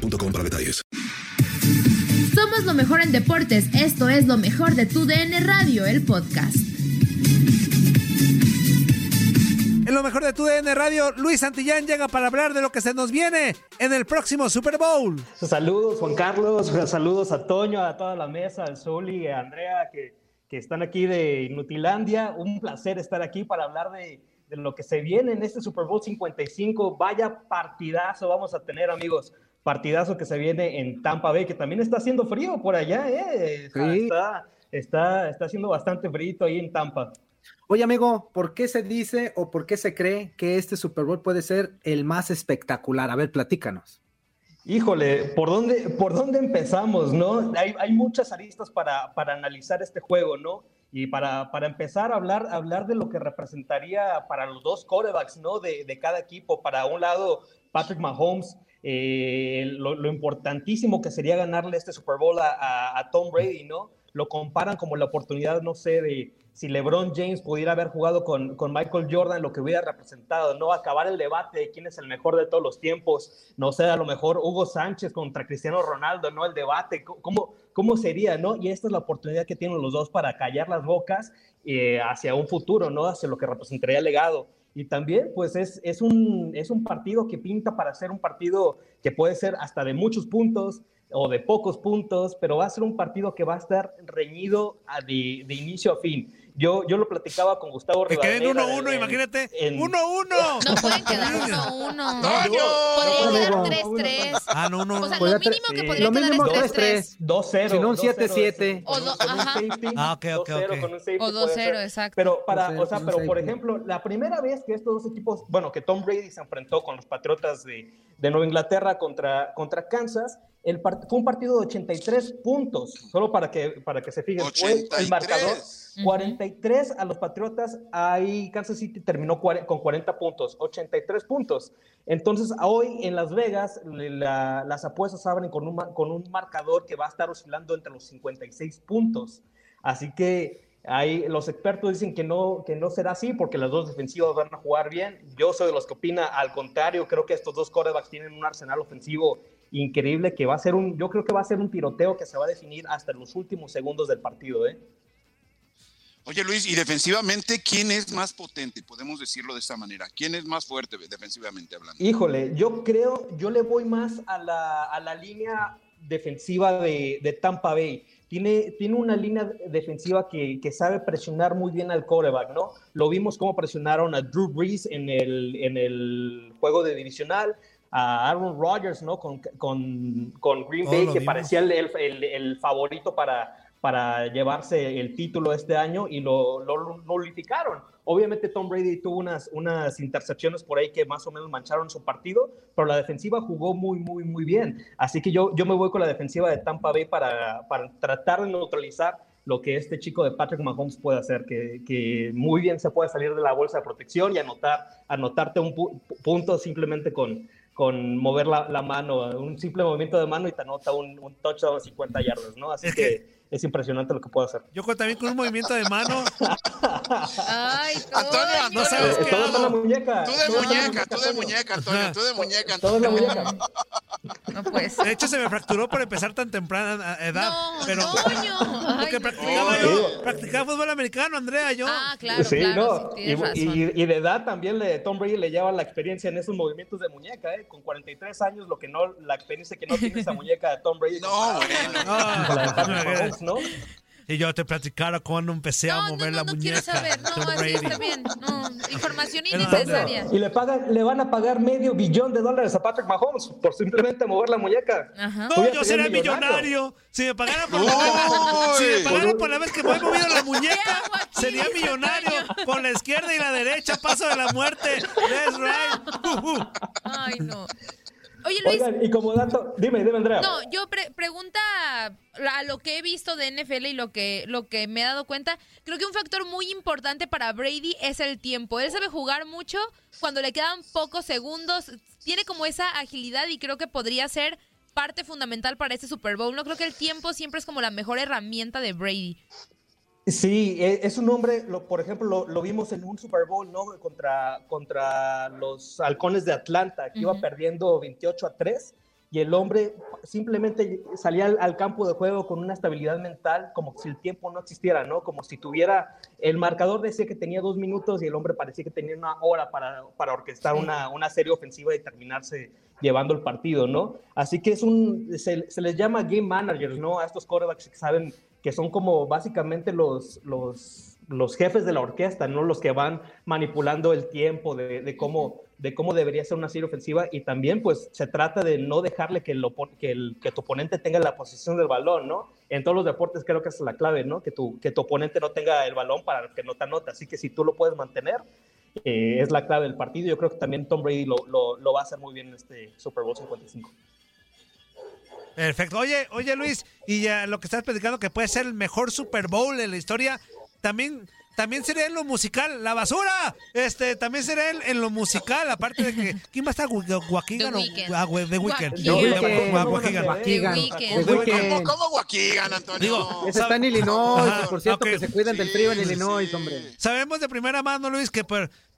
boostmobile.com para detalles. Somos lo mejor en deportes. Esto es lo mejor de tu DN Radio, el podcast. En lo mejor de tu DN Radio, Luis Santillán llega para hablar de lo que se nos viene en el próximo Super Bowl. Saludos, Juan Carlos. Saludos a Toño, a toda la mesa, al Zuli, a Andrea, que, que están aquí de Inutilandia. Un placer estar aquí para hablar de, de lo que se viene en este Super Bowl 55. Vaya partidazo vamos a tener, amigos. Partidazo que se viene en Tampa Bay, que también está haciendo frío por allá, ¿eh? Está, está, está haciendo bastante frío ahí en Tampa. Oye, amigo, ¿por qué se dice o por qué se cree que este Super Bowl puede ser el más espectacular? A ver, platícanos. Híjole, ¿por dónde, por dónde empezamos, no? Hay, hay muchas aristas para, para analizar este juego, ¿no? Y para, para, empezar a hablar, hablar de lo que representaría para los dos corebacks, ¿no? De, de cada equipo. Para un lado, Patrick Mahomes, eh, lo, lo, importantísimo que sería ganarle este Super Bowl a, Tom Brady, ¿no? Lo comparan como la oportunidad, no sé, de si LeBron James pudiera haber jugado con, con Michael Jordan, lo que hubiera representado, ¿no? Acabar el debate de quién es el mejor de todos los tiempos, no sé, a lo mejor Hugo Sánchez contra Cristiano Ronaldo, ¿no? El debate, ¿cómo, cómo sería, ¿no? Y esta es la oportunidad que tienen los dos para callar las bocas eh, hacia un futuro, ¿no? Hacia lo que representaría el legado. Y también, pues, es, es, un, es un partido que pinta para ser un partido que puede ser hasta de muchos puntos o de pocos puntos, pero va a ser un partido que va a estar reñido de, de inicio a fin. Yo, yo lo platicaba con Gustavo Que queden 1-1, imagínate. 1-1. No pueden quedar 1-1. No, Podría quedar 3-3. Ah, no, no. O sea, lo mínimo que sí. podría Lo quedar es 3-3. 2-0. Si no, un 2-0 7-7. O do- con un ajá. safety, Ah, ok, ok, 2-0 ok. O puede 2-0, ser. exacto. Pero para, 2-0 o sea, pero por ejemplo, la primera vez que estos dos equipos, bueno, que Tom Brady se enfrentó con los Patriotas de, de Nueva Inglaterra contra, contra Kansas, el part- fue un partido de 83 puntos, solo para que, para que se fijen. Fue el 83. marcador Ujú. 43 a los Patriotas, ahí Kansas City terminó con 40 puntos, 83 puntos. Entonces, hoy en Las Vegas, la- las apuestas abren con un, con un marcador que va a estar oscilando entre los 56 puntos. Así que ahí los expertos dicen que no, que no será así porque las dos defensivas van a jugar bien. Yo soy de los que opina al contrario, creo que estos dos quarterbacks tienen un arsenal ofensivo increíble que va a ser un, yo creo que va a ser un tiroteo que se va a definir hasta los últimos segundos del partido, ¿eh? Oye Luis, y defensivamente, ¿quién es más potente? Podemos decirlo de esta manera. ¿Quién es más fuerte defensivamente hablando? Híjole, yo creo, yo le voy más a la, a la línea defensiva de, de Tampa Bay. Tiene, tiene una línea defensiva que, que sabe presionar muy bien al quarterback, ¿no? Lo vimos cómo presionaron a Drew Brees en el, en el juego de divisional, a Aaron Rodgers, ¿no? Con, con, con Green Bay, que parecía el, el, el favorito para, para llevarse el título este año y lo, lo nulificaron. Obviamente Tom Brady tuvo unas, unas intercepciones por ahí que más o menos mancharon su partido, pero la defensiva jugó muy, muy, muy bien. Así que yo, yo me voy con la defensiva de Tampa Bay para, para tratar de neutralizar lo que este chico de Patrick Mahomes puede hacer, que, que muy bien se puede salir de la bolsa de protección y anotar, anotarte un pu- punto simplemente con, con mover la, la mano, un simple movimiento de mano y te anota un, un touchdown a 50 yardas, ¿no? Así Es que, que- es impresionante lo que puede hacer. Yo con- también con un movimiento de mano. Ay, Antonio. No sabes Eh, qué todo en la hago. muñeca. Tú de muñeca, tú de muñeca, Antonio, tú de muñeca, Todo en la Antonio. muñeca. No pues. De hecho, se me fracturó por empezar tan temprana edad. No, pero. Ay, porque no. practicaba yo, practicaba fútbol americano, Andrea, yo. Ah, claro, sí, claro, no. sí, y, y- y de edad también le, Tom Brady le lleva la experiencia en esos movimientos de muñeca, ¿eh? Con 43 años, lo que no, la experiencia que no tiene esa muñeca de Tom Brady. No, no, ¿no? Y yo te platicara cuando empecé a No, mover no, la no muñeca. quiero saber. No, así Brady. está bien. No, información innecesaria. Y le, pagan, le van a pagar medio billón de dólares a Patrick Mahomes por simplemente mover la muñeca. Ajá. No, yo sería millonario. Si me pagaran por, si me pagaran por la vez que voy moviendo la ¿Qué muñeca, sería millonario. Por la izquierda y la derecha, paso de la muerte. That's right. Uh, uh. Ay, no. Oye, Luis. Oigan, y como dato, dime, dime, Andrea. No, yo pre- pregunta a lo que he visto de NFL y lo que, lo que me he dado cuenta, creo que un factor muy importante para Brady es el tiempo. Él sabe jugar mucho cuando le quedan pocos segundos, tiene como esa agilidad y creo que podría ser parte fundamental para este Super Bowl. No creo que el tiempo siempre es como la mejor herramienta de Brady. Sí, e- es un hombre, lo- por ejemplo, lo, lo vimos en un Super Bowl, ¿no? Contra, contra los halcones de Atlanta, que iba perdiendo 28 a 3, y el hombre simplemente salía al, al campo de juego con una estabilidad mental, como si el tiempo no existiera, ¿no? Como si tuviera, el marcador decía que tenía dos minutos y el hombre parecía que tenía una hora para, para orquestar una, una serie ofensiva y terminarse llevando el partido, ¿no? Así que es un, se, se les llama game managers, ¿no? A estos quarterbacks que saben que son como básicamente los, los, los jefes de la orquesta, ¿no? Los que van manipulando el tiempo de, de cómo, de cómo debería ser una serie ofensiva y también pues se trata de no dejarle que, el, que, el, que tu oponente tenga la posición del balón, ¿no? En todos los deportes creo que esa es la clave, ¿no? Que tu, que tu oponente no tenga el balón para que no te anote, así que si tú lo puedes mantener, eh, es la clave del partido. Yo creo que también Tom Brady lo, lo, lo va a hacer muy bien en este Super Bowl 55. Perfecto. Oye, oye Luis, y ya lo que estás platicando que puede ser el mejor Super Bowl en la historia, también también sería en lo musical, la basura. Este, también sería en, en lo musical, aparte de que ¿quién va a estar Gu- Guaquigan The o ah, The Weeknd? Guaquigan. ¿Cómo, Guaquigan, Antonio? Digo, Ese está en Illinois, Ajá, por cierto, ok. que se cuidan del frío en Illinois, sí. hombre. Sabemos de primera mano, Luis, que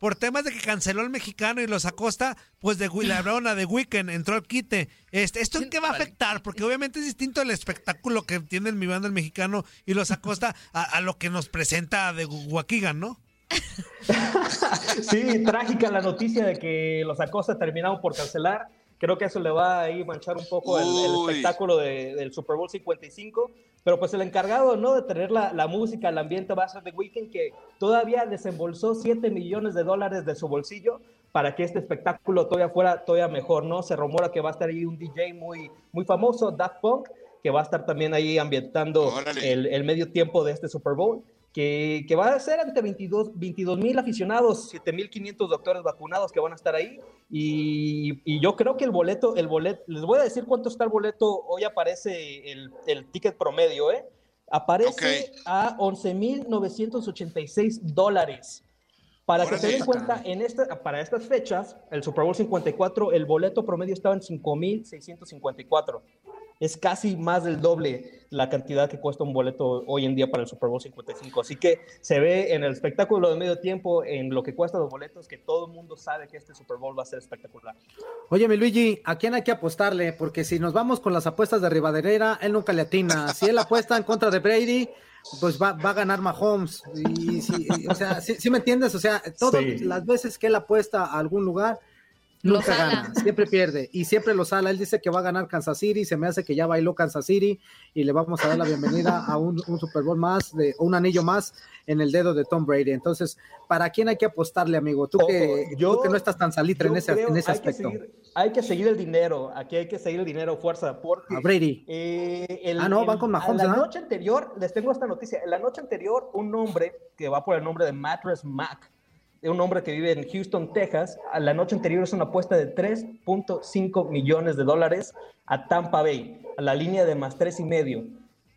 por, temas de que canceló el mexicano y los acosta, pues de la hablaron a The Weeknd, entró al quite. Este, ¿Esto en qué va a afectar? Porque obviamente es distinto el espectáculo que tiene el mi banda el mexicano y los acosta a, a lo que nos presenta de Guaquigan, ¿no? Sí, trágica la noticia de que los Acosta terminaron por cancelar. Creo que eso le va a ahí manchar un poco el, el espectáculo de- del Super Bowl 55. Pero pues el encargado, ¿no? De tener la, la música, el ambiente va a ser The Weeknd, que todavía desembolsó 7 millones de dólares de su bolsillo para que este espectáculo todavía fuera todavía mejor, ¿no? Se rumora que va a estar ahí un DJ muy, muy famoso, Daft Punk, que va a estar también ahí ambientando el, el medio tiempo de este Super Bowl que, que va a ser ante 22 mil aficionados, 7 mil 500 doctores vacunados que van a estar ahí. Y, y yo creo que el boleto, el boleto, les voy a decir cuánto está el boleto, hoy aparece el, el ticket promedio, ¿eh? Aparece Ok. a 11 mil 986 dólares. Para que se den cuenta, en esta, para estas fechas, el Super Bowl 54, el boleto promedio estaba en 5.654. Es casi más del doble la cantidad que cuesta un boleto hoy en día para el Super Bowl 55. Así que se ve en el espectáculo de medio tiempo, en lo que cuesta los boletos, que todo el mundo sabe que este Super Bowl va a ser espectacular. Oye, mi Luigi, ¿a quién hay que apostarle? Porque si nos vamos con las apuestas de Rivadeneira, él nunca le atina. Si él apuesta en contra de Brady, pues va, va a ganar Mahomes. Y, si- y, o sea, ¿sí, sí me entiendes? O sea, todas Sí. las veces que él apuesta a algún lugar, nunca gana, siempre pierde. Y siempre lo sala. Él dice que va a ganar Kansas City, se me hace que ya bailó Kansas City y le vamos a dar la bienvenida a un, un Super Bowl más, de, un anillo más en el dedo de Tom Brady. Entonces, ¿para quién hay que apostarle, amigo? Tú, que, yo- tú que no estás tan salitre en ese, creo en ese hay que aspecto. seguir- hay que seguir el dinero, aquí hay que seguir el dinero, fuerza, porque A Brady. Eh, el- Ah, no, van con Mahomes, La noche anterior, les tengo esta noticia. En la noche anterior, un hombre que va por el nombre de Mattress Mac, un hombre que vive en Houston, Texas, a la noche anterior es una apuesta de 3.5 millones de dólares a Tampa Bay, a la línea de más tres y medio.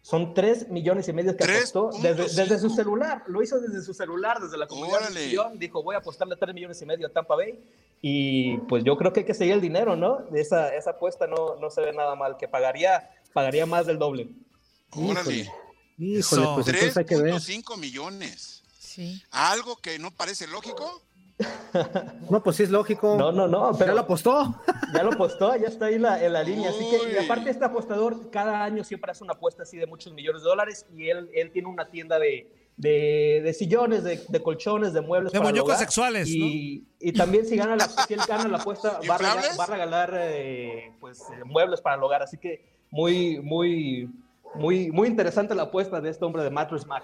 Son 3 millones y medio que apostó desde, 3.5. desde su celular. Lo hizo desde su celular, desde la comunidad de Órale. Sion. Dijo, voy a apostarle 3 millones y medio a Tampa Bay. Y pues yo creo que hay que seguir el dinero, ¿no? De esa, esa apuesta no, no se ve nada mal, que pagaría, pagaría más del doble. Órale. Híjole, Eso. pues entonces hay que ver. 3.5 millones. Sí. ¿Algo que no parece lógico? No, pues sí es lógico. No, no, no, Pero pero lo apostó. ya lo apostó, ya está ahí la, en la línea. Así que, y aparte este apostador, cada año siempre hace una apuesta así de muchos millones de dólares y él, él tiene una tienda de, de, de sillones, de, de colchones, de muebles. De para el muñecos sexuales, Y, y también si, gana la, si él gana la apuesta, va a regalar, va a regalar, eh, pues, eh, muebles para el hogar. Así que muy, muy, muy, muy interesante la apuesta de este hombre de Mattress Mac.